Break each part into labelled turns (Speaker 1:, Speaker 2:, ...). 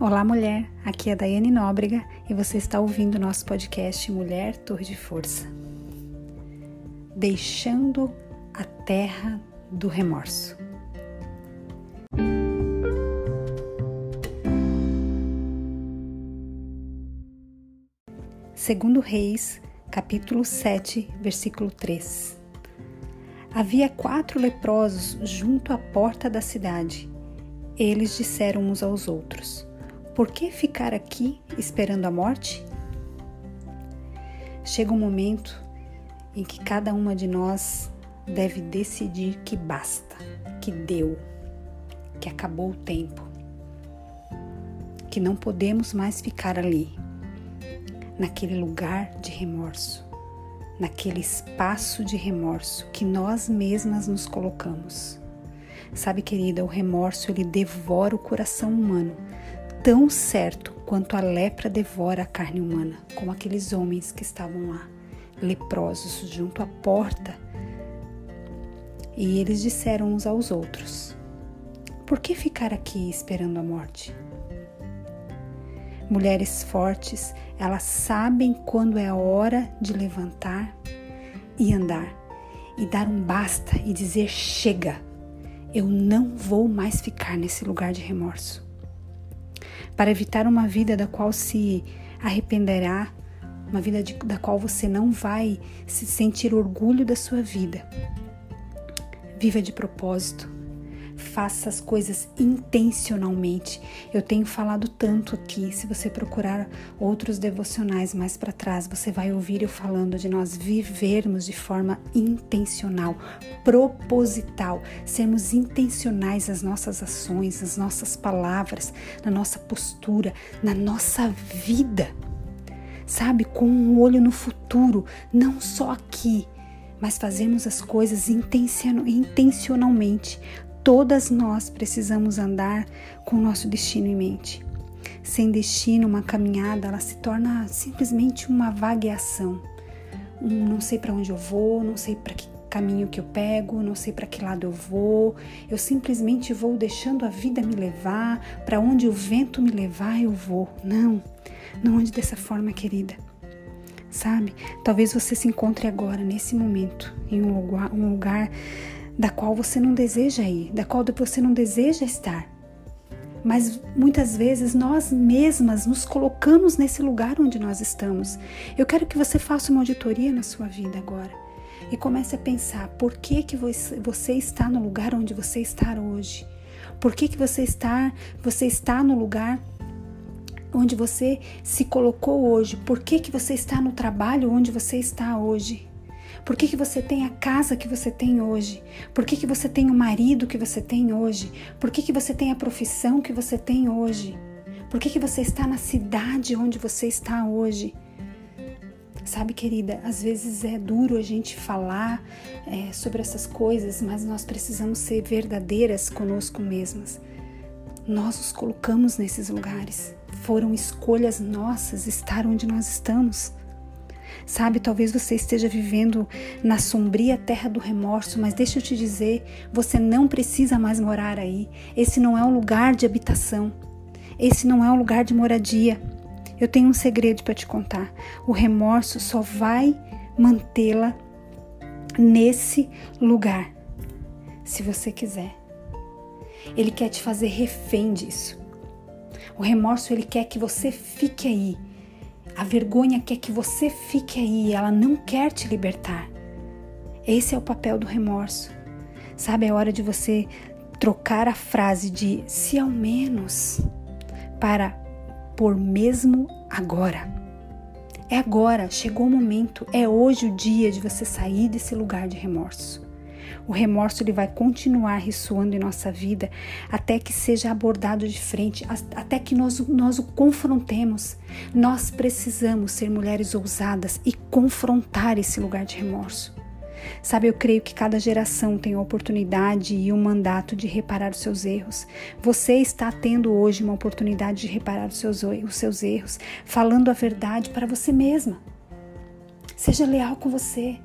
Speaker 1: Olá, mulher. Aqui é a Daiane Nóbrega e você está ouvindo nosso podcast Mulher Torre de Força. Deixando a terra do remorso. Segundo Reis, capítulo 7, versículo 3. Havia quatro leprosos junto à porta da cidade. Eles disseram uns aos outros: por que ficar aqui esperando a morte? Chega um momento em que cada uma de nós deve decidir que basta, que deu, que acabou o tempo, que não podemos mais ficar ali, naquele lugar de remorso, naquele espaço de remorso que nós mesmas nos colocamos. Sabe, querida, o remorso ele devora o coração humano tão certo quanto a lepra devora a carne humana, como aqueles homens que estavam lá, leprosos, junto à porta. E eles disseram uns aos outros: Por que ficar aqui esperando a morte? Mulheres fortes, elas sabem quando é a hora de levantar e andar, e dar um basta e dizer: chega, eu não vou mais ficar nesse lugar de remorso para evitar uma vida da qual se arrependerá, uma vida de, da qual você não vai se sentir orgulho da sua vida. Viva de propósito, faça as coisas intencionalmente. Eu tenho falado tanto aqui, se você procurar outros devocionais mais para trás, você vai ouvir eu falando de nós vivermos de forma intencional, proposital, sermos intencionais nas nossas ações, nas nossas palavras, na nossa postura, na nossa vida. Sabe, com um olho no futuro, não só aqui, mas fazemos as coisas intencionalmente, Todas nós precisamos andar com o nosso destino em mente. Sem destino, uma caminhada, ela se torna simplesmente uma vagueação. Um, não sei para onde eu vou, não sei para que caminho que eu pego, não sei para que lado eu vou. Eu simplesmente vou deixando a vida me levar, para onde o vento me levar, eu vou. Não, não ande dessa forma, querida. Sabe? Talvez você se encontre agora, nesse momento, em um lugar, um lugar da qual você não deseja ir, da qual você não deseja estar. Mas muitas vezes nós mesmas nos colocamos nesse lugar onde nós estamos. Eu quero que você faça uma auditoria na sua vida agora e comece a pensar por que, que você está no lugar onde você está hoje. Por que, que você está, você está no lugar onde você se colocou hoje? Por que, que você está no trabalho onde você está hoje? Por que, que você tem a casa que você tem hoje? Por que, que você tem o marido que você tem hoje? Por que, que você tem a profissão que você tem hoje? Por que, que você está na cidade onde você está hoje? Sabe, querida, às vezes é duro a gente falar é, sobre essas coisas, mas nós precisamos ser verdadeiras conosco mesmas. Nós nos colocamos nesses lugares. Foram escolhas nossas estar onde nós estamos. Sabe, talvez você esteja vivendo na sombria terra do remorso, mas deixa eu te dizer, você não precisa mais morar aí. Esse não é um lugar de habitação. Esse não é um lugar de moradia. Eu tenho um segredo para te contar. O remorso só vai mantê-la nesse lugar, se você quiser. Ele quer te fazer refém disso. O remorso ele quer que você fique aí a vergonha quer que você fique aí, ela não quer te libertar. Esse é o papel do remorso. Sabe, é hora de você trocar a frase de se ao menos para por mesmo agora. É agora, chegou o momento, é hoje o dia de você sair desse lugar de remorso. O remorso ele vai continuar ressoando em nossa vida até que seja abordado de frente, até que nós, nós o confrontemos. Nós precisamos ser mulheres ousadas e confrontar esse lugar de remorso. Sabe, eu creio que cada geração tem a oportunidade e o um mandato de reparar os seus erros. Você está tendo hoje uma oportunidade de reparar os seus, os seus erros, falando a verdade para você mesma. Seja leal com você.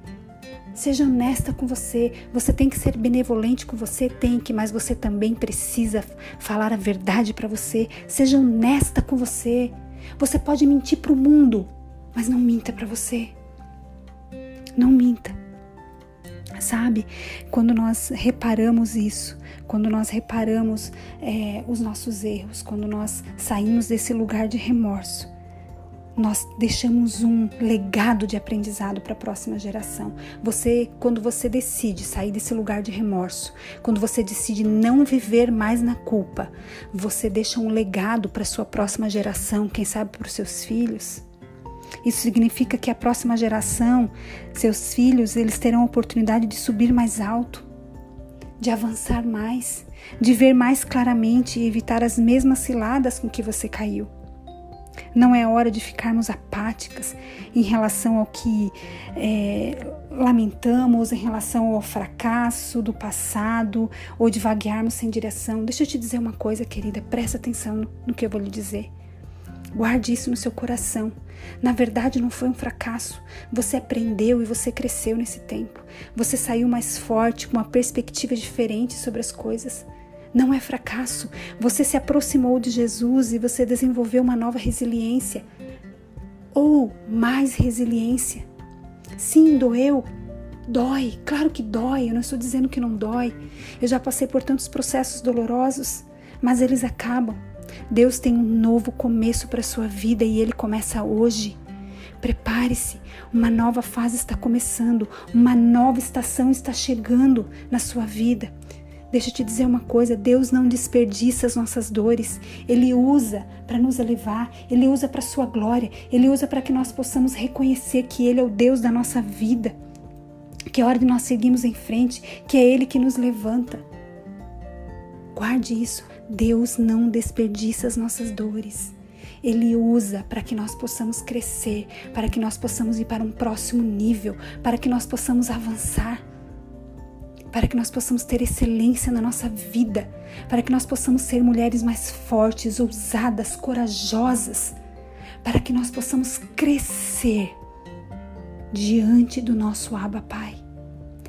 Speaker 1: Seja honesta com você. Você tem que ser benevolente com você, tem que, mas você também precisa falar a verdade para você. Seja honesta com você. Você pode mentir para o mundo, mas não minta para você. Não minta. Sabe? Quando nós reparamos isso, quando nós reparamos é, os nossos erros, quando nós saímos desse lugar de remorso, nós deixamos um legado de aprendizado para a próxima geração. Você, quando você decide sair desse lugar de remorso, quando você decide não viver mais na culpa, você deixa um legado para sua próxima geração, quem sabe para os seus filhos. Isso significa que a próxima geração, seus filhos, eles terão a oportunidade de subir mais alto, de avançar mais, de ver mais claramente e evitar as mesmas ciladas com que você caiu. Não é hora de ficarmos apáticas em relação ao que é, lamentamos, em relação ao fracasso do passado ou de vaguearmos sem direção. Deixa eu te dizer uma coisa, querida, presta atenção no, que eu vou lhe dizer. Guarde isso no seu coração. Na verdade, não foi um fracasso. Você aprendeu e você cresceu nesse tempo. Você saiu mais forte, com uma perspectiva diferente sobre as coisas. Não é fracasso. Você se aproximou de Jesus e você desenvolveu uma nova resiliência. Ou mais resiliência. Sim, doeu. Dói, claro que dói. Eu não estou dizendo que não dói. Eu já passei por tantos processos dolorosos, mas eles acabam. Deus tem um novo começo para sua vida e ele começa hoje. Prepare-se, uma nova fase está começando, uma nova estação está chegando na sua vida. Deixa eu te dizer uma coisa: Deus não desperdiça as nossas dores. Ele usa para nos elevar, Ele usa para Sua glória, Ele usa para que nós possamos reconhecer que Ele é o Deus da nossa vida, que é hora de nós seguirmos em frente, que é Ele que nos levanta. Guarde isso. Deus não desperdiça as nossas dores. Ele usa para que nós possamos crescer, para que nós possamos ir para um próximo nível, para que nós possamos avançar, para que nós possamos ter excelência na nossa vida, para que nós possamos ser mulheres mais fortes, ousadas, corajosas, para que nós possamos crescer diante do nosso Abba Pai.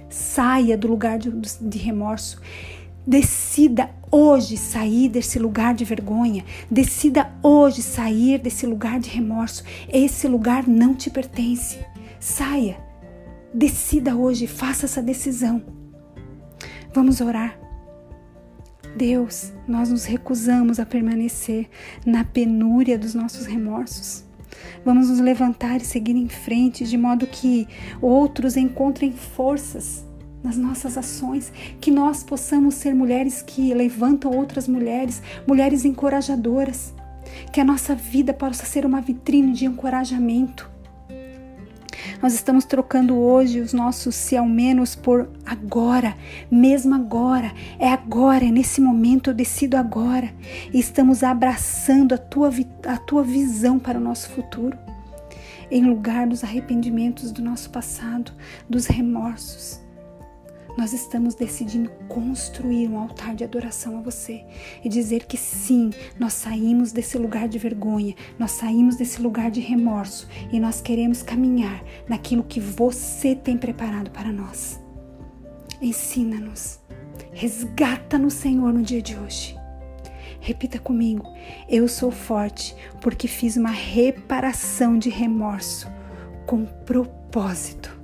Speaker 1: Saia do lugar de, de remorso Decida hoje sair desse lugar de vergonha. Decida hoje sair desse lugar de remorso. Esse lugar não te pertence. Saia. Decida hoje, faça essa decisão. Vamos orar. Deus, nós nos recusamos a permanecer na penúria dos nossos remorsos. Vamos nos levantar e seguir em frente de modo que outros encontrem forças nas nossas ações, que nós possamos ser mulheres que levantam outras mulheres, mulheres encorajadoras, que a nossa vida possa ser uma vitrine de encorajamento. Nós estamos trocando hoje os nossos se ao menos por agora, mesmo agora, é agora, é nesse momento, eu decido agora. E estamos abraçando a tua, a tua visão para o nosso futuro, em lugar dos arrependimentos do nosso passado, dos remorsos nós estamos decidindo construir um altar de adoração a você e dizer que sim, nós saímos desse lugar de vergonha, nós saímos desse lugar de remorso e nós queremos caminhar naquilo que você tem preparado para nós. Ensina-nos, resgata no Senhor no dia de hoje. Repita comigo: Eu sou forte porque fiz uma reparação de remorso com propósito.